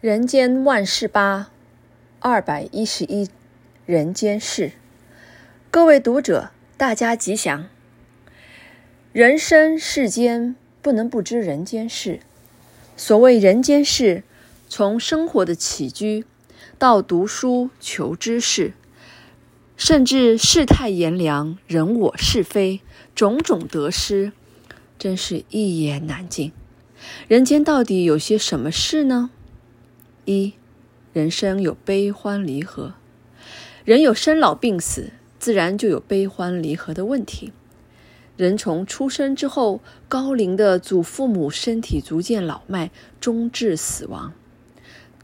人间万事八，二百一十一人间事。各位读者，大家吉祥。人生世间，不能不知人间事。所谓人间事，从生活的起居，到读书求知识，甚至世态炎凉、人我是非，种种得失，真是一言难尽。人间到底有些什么事呢？一，人生有悲欢离合，人有生老病死，自然就有悲欢离合的问题。人从出生之后，高龄的祖父母身体逐渐老迈，终至死亡。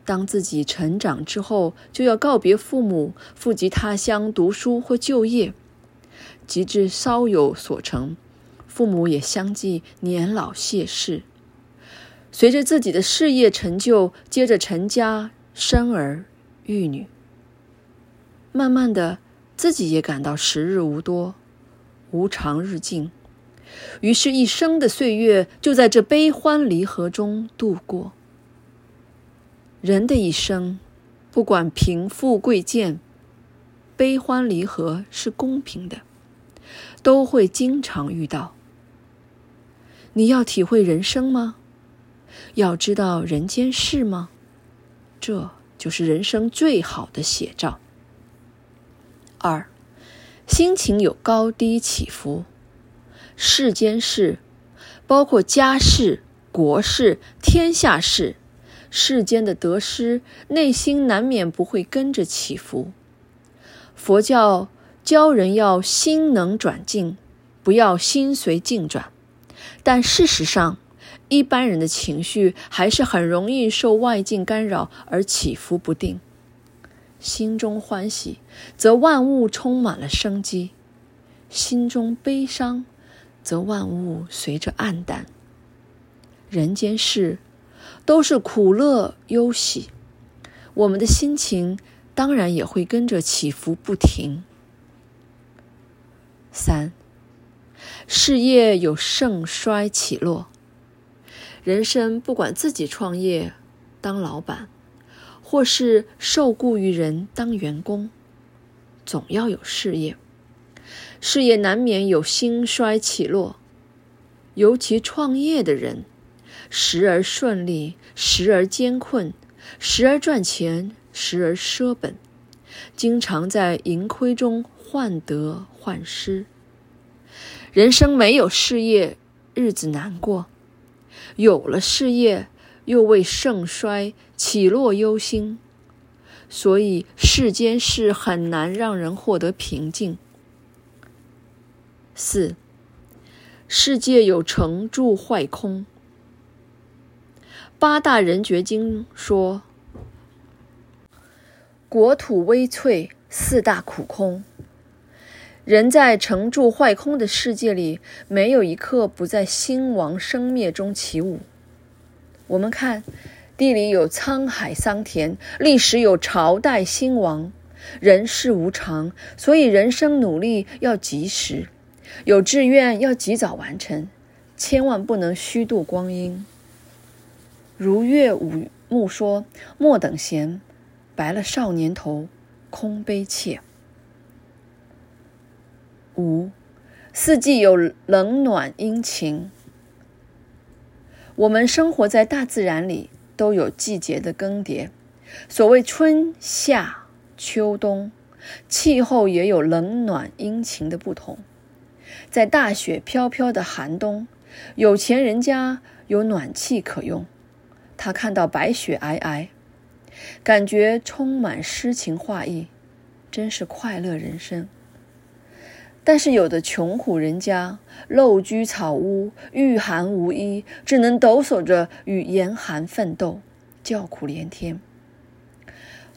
当自己成长之后，就要告别父母，赴及他乡读书或就业。及至稍有所成，父母也相继年老谢世。随着自己的事业成就，接着成家生儿育女，慢慢的，自己也感到时日无多，无常日近，于是，一生的岁月就在这悲欢离合中度过。人的一生，不管贫富贵贱，悲欢离合是公平的，都会经常遇到。你要体会人生吗？要知道人间事吗？这就是人生最好的写照。二，心情有高低起伏。世间事，包括家事、国事、天下事，世间的得失，内心难免不会跟着起伏。佛教教人要心能转境，不要心随境转，但事实上，一般人的情绪还是很容易受外境干扰而起伏不定。心中欢喜，则万物充满了生机；心中悲伤，则万物随着暗淡。人间事都是苦乐忧喜，我们的心情当然也会跟着起伏不停。三，事业有盛衰起落。人生不管自己创业当老板，或是受雇于人当员工，总要有事业。事业难免有兴衰起落，尤其创业的人，时而顺利，时而艰困，时而赚钱，时而舍本，经常在盈亏中患得患失。人生没有事业，日子难过。有了事业，又为盛衰起落忧心，所以世间事很难让人获得平静。四，世界有成住坏空。八大人觉经说：国土微脆，四大苦空。人在成住坏空的世界里，没有一刻不在兴亡生灭中起舞。我们看，地里有沧海桑田，历史有朝代兴亡，人世无常，所以人生努力要及时，有志愿要及早完成，千万不能虚度光阴。如岳武穆说：“莫等闲，白了少年头，空悲切。”五，四季有冷暖阴晴。我们生活在大自然里，都有季节的更迭。所谓春夏秋冬，气候也有冷暖阴晴的不同。在大雪飘飘的寒冬，有钱人家有暖气可用，他看到白雪皑皑，感觉充满诗情画意，真是快乐人生。但是有的穷苦人家，陋居草屋，御寒无衣，只能抖擞着与严寒奋斗，叫苦连天。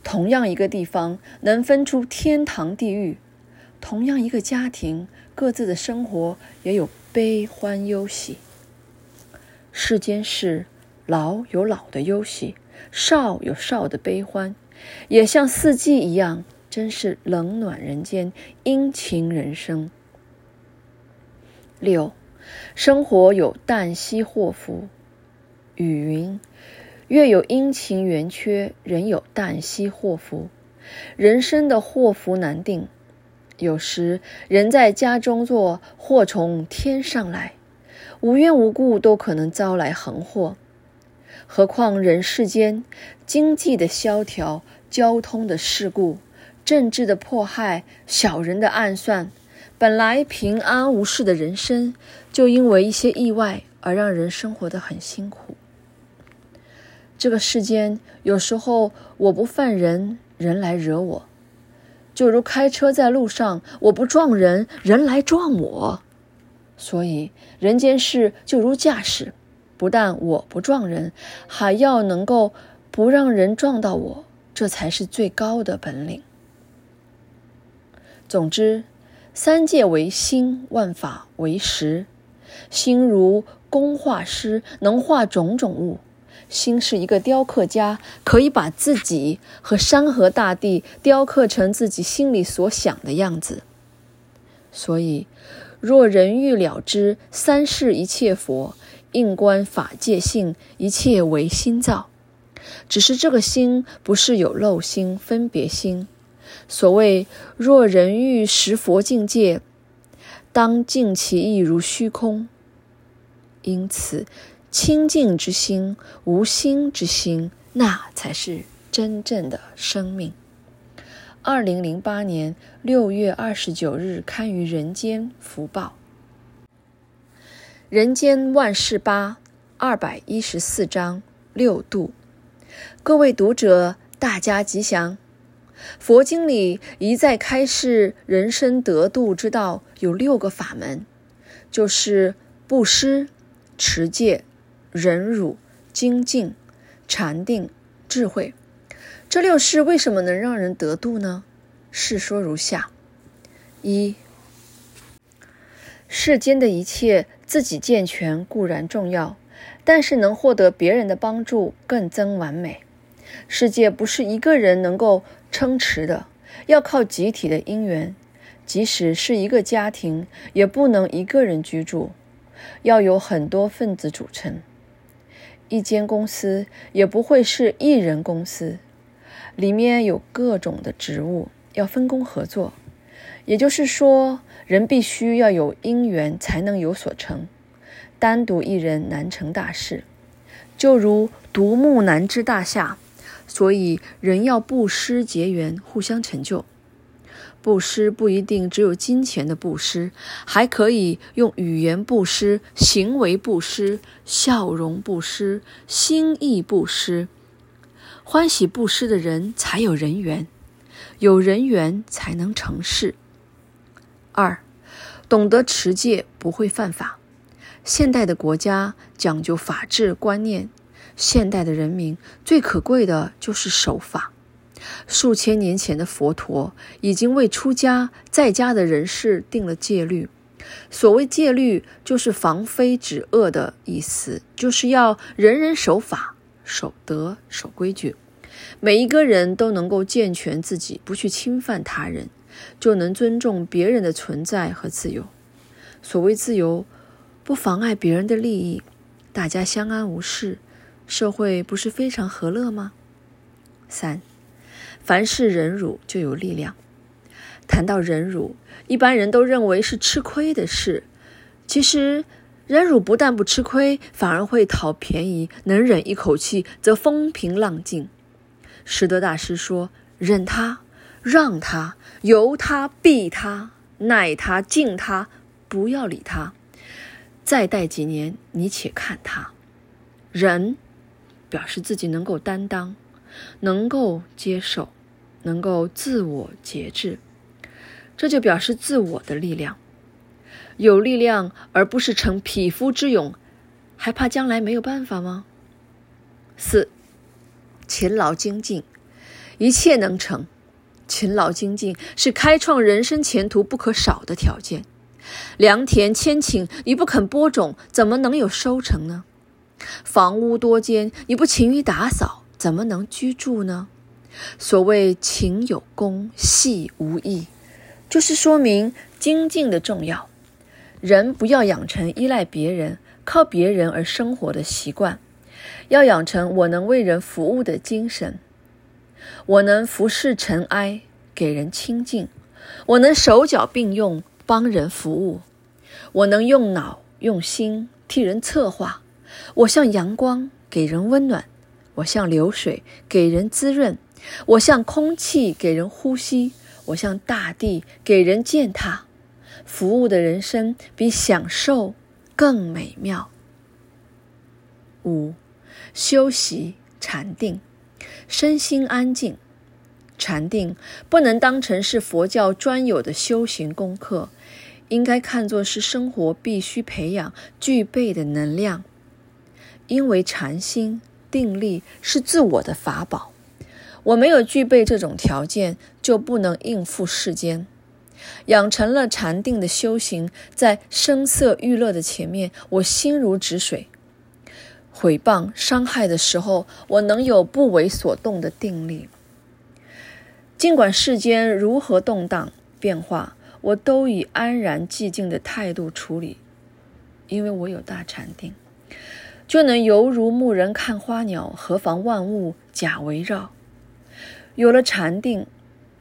同样一个地方，能分出天堂地狱；同样一个家庭，各自的生活也有悲欢忧喜。世间事，老有老的忧喜，少有少的悲欢，也像四季一样。真是冷暖人间，阴晴人生。六，生活有旦夕祸福。语云：“月有阴晴圆缺，人有旦夕祸福。人生的祸福难定，有时人在家中坐，祸从天上来，无缘无故都可能招来横祸。何况人世间经济的萧条、交通的事故、政治的迫害、小人的暗算，本来平安无事的人生，就因为一些意外而让人生活得很辛苦。这个世间有时候我不犯人，人来惹我；就如开车在路上，我不撞人，人来撞我。所以人间事就如驾驶，不但我不撞人，还要能够不让人撞到我，这才是最高的本领。总之，三界为心，万法为识。心如工画师，能画种种物。心是一个雕刻家，可以把自己和山河大地雕刻成自己心里所想的样子。所以，若人欲了知三世一切佛，应观法界性，一切唯心造。只是这个心不是有漏心、分别心。所谓若人欲识佛境界，当尽其意如虚空。因此。清净之心，无心之心，那才是真正的生命。二零零八年六月二十九日刊于《人间福报》。人间万事八二百一十四章六度。各位读者，大家吉祥。佛经里一再开示人生得度之道，有六个法门，就是布施、持戒。忍辱、精进、禅定、智慧，这六事为什么能让人得度呢？事说如下：一、世间的一切，自己健全固然重要，但是能获得别人的帮助更增完美。世界不是一个人能够撑持的，要靠集体的因缘。即使是一个家庭，也不能一个人居住，要有很多分子组成。一间公司也不会是一人公司，里面有各种的职务要分工合作。也就是说，人必须要有因缘才能有所成，单独一人难成大事，就如独木难支大厦。所以，人要布施结缘，互相成就。布施不一定只有金钱的布施，还可以用语言布施、行为布施、笑容布施、心意布施。欢喜布施的人才有人缘，有人缘才能成事。二，懂得持戒不会犯法。现代的国家讲究法治观念，现代的人民最可贵的就是守法。数千年前的佛陀已经为出家在家的人士定了戒律。所谓戒律，就是防非止恶的意思，就是要人人守法、守德、守规矩。每一个人都能够健全自己，不去侵犯他人，就能尊重别人的存在和自由。所谓自由，不妨碍别人的利益，大家相安无事，社会不是非常和乐吗？三。凡事忍辱就有力量。谈到忍辱，一般人都认为是吃亏的事。其实，忍辱不但不吃亏，反而会讨便宜。能忍一口气，则风平浪静。实德大师说：“忍他，让他，由他，避他，耐他，敬他，不要理他。再待几年，你且看他。忍，表示自己能够担当，能够接受。”能够自我节制，这就表示自我的力量。有力量，而不是逞匹夫之勇，还怕将来没有办法吗？四，勤劳精进，一切能成。勤劳精进是开创人生前途不可少的条件。良田千顷，你不肯播种，怎么能有收成呢？房屋多间，你不勤于打扫，怎么能居住呢？所谓勤有功，戏无益，就是说明精进的重要。人不要养成依赖别人、靠别人而生活的习惯，要养成我能为人服务的精神。我能服侍尘埃，给人清净；我能手脚并用，帮人服务；我能用脑用心替人策划。我像阳光，给人温暖；我像流水，给人滋润；我像空气，给人呼吸；我像大地，给人践踏。服务的人生比享受更美妙。五，修习禅定，身心安静。禅定不能当成是佛教专有的修行功课，应该看作是生活必须培养具备的能量。因为禅心定力是自我的法宝，我没有具备这种条件，就不能应付世间。养成了禅定的修行，在声色欲乐的前面，我心如止水；毁谤伤害的时候，我能有不为所动的定力。尽管世间如何动荡变化，我都以安然寂静的态度处理，因为我有大禅定，就能犹如牧人看花鸟，何妨万物假围绕。有了禅定，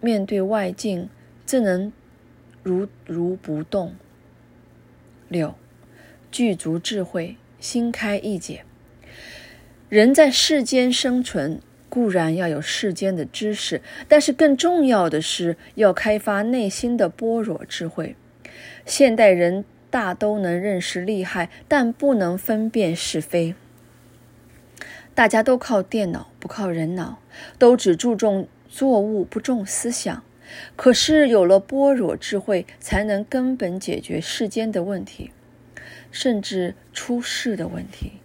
面对外境自能如如不动。六，具足智慧，心开意解。人在世间生存，固然要有世间的知识，但是更重要的是要开发内心的般若智慧。现代人大都能认识利害，但不能分辨是非。大家都靠电脑，不靠人脑，都只注重作物，不重思想。可是有了般若智慧，才能根本解决世间的问题，甚至出世的问题。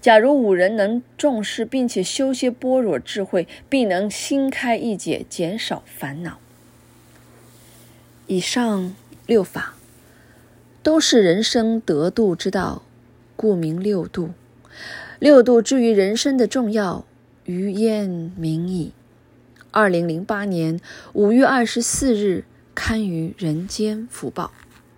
假如五人能重视并且修些般若智慧，必能心开意解，减少烦恼。以上六法都是人生得度之道，故名六度。六度之于人生的重要，于焉明矣。二零零八年五月二十四日刊于《人间福报》。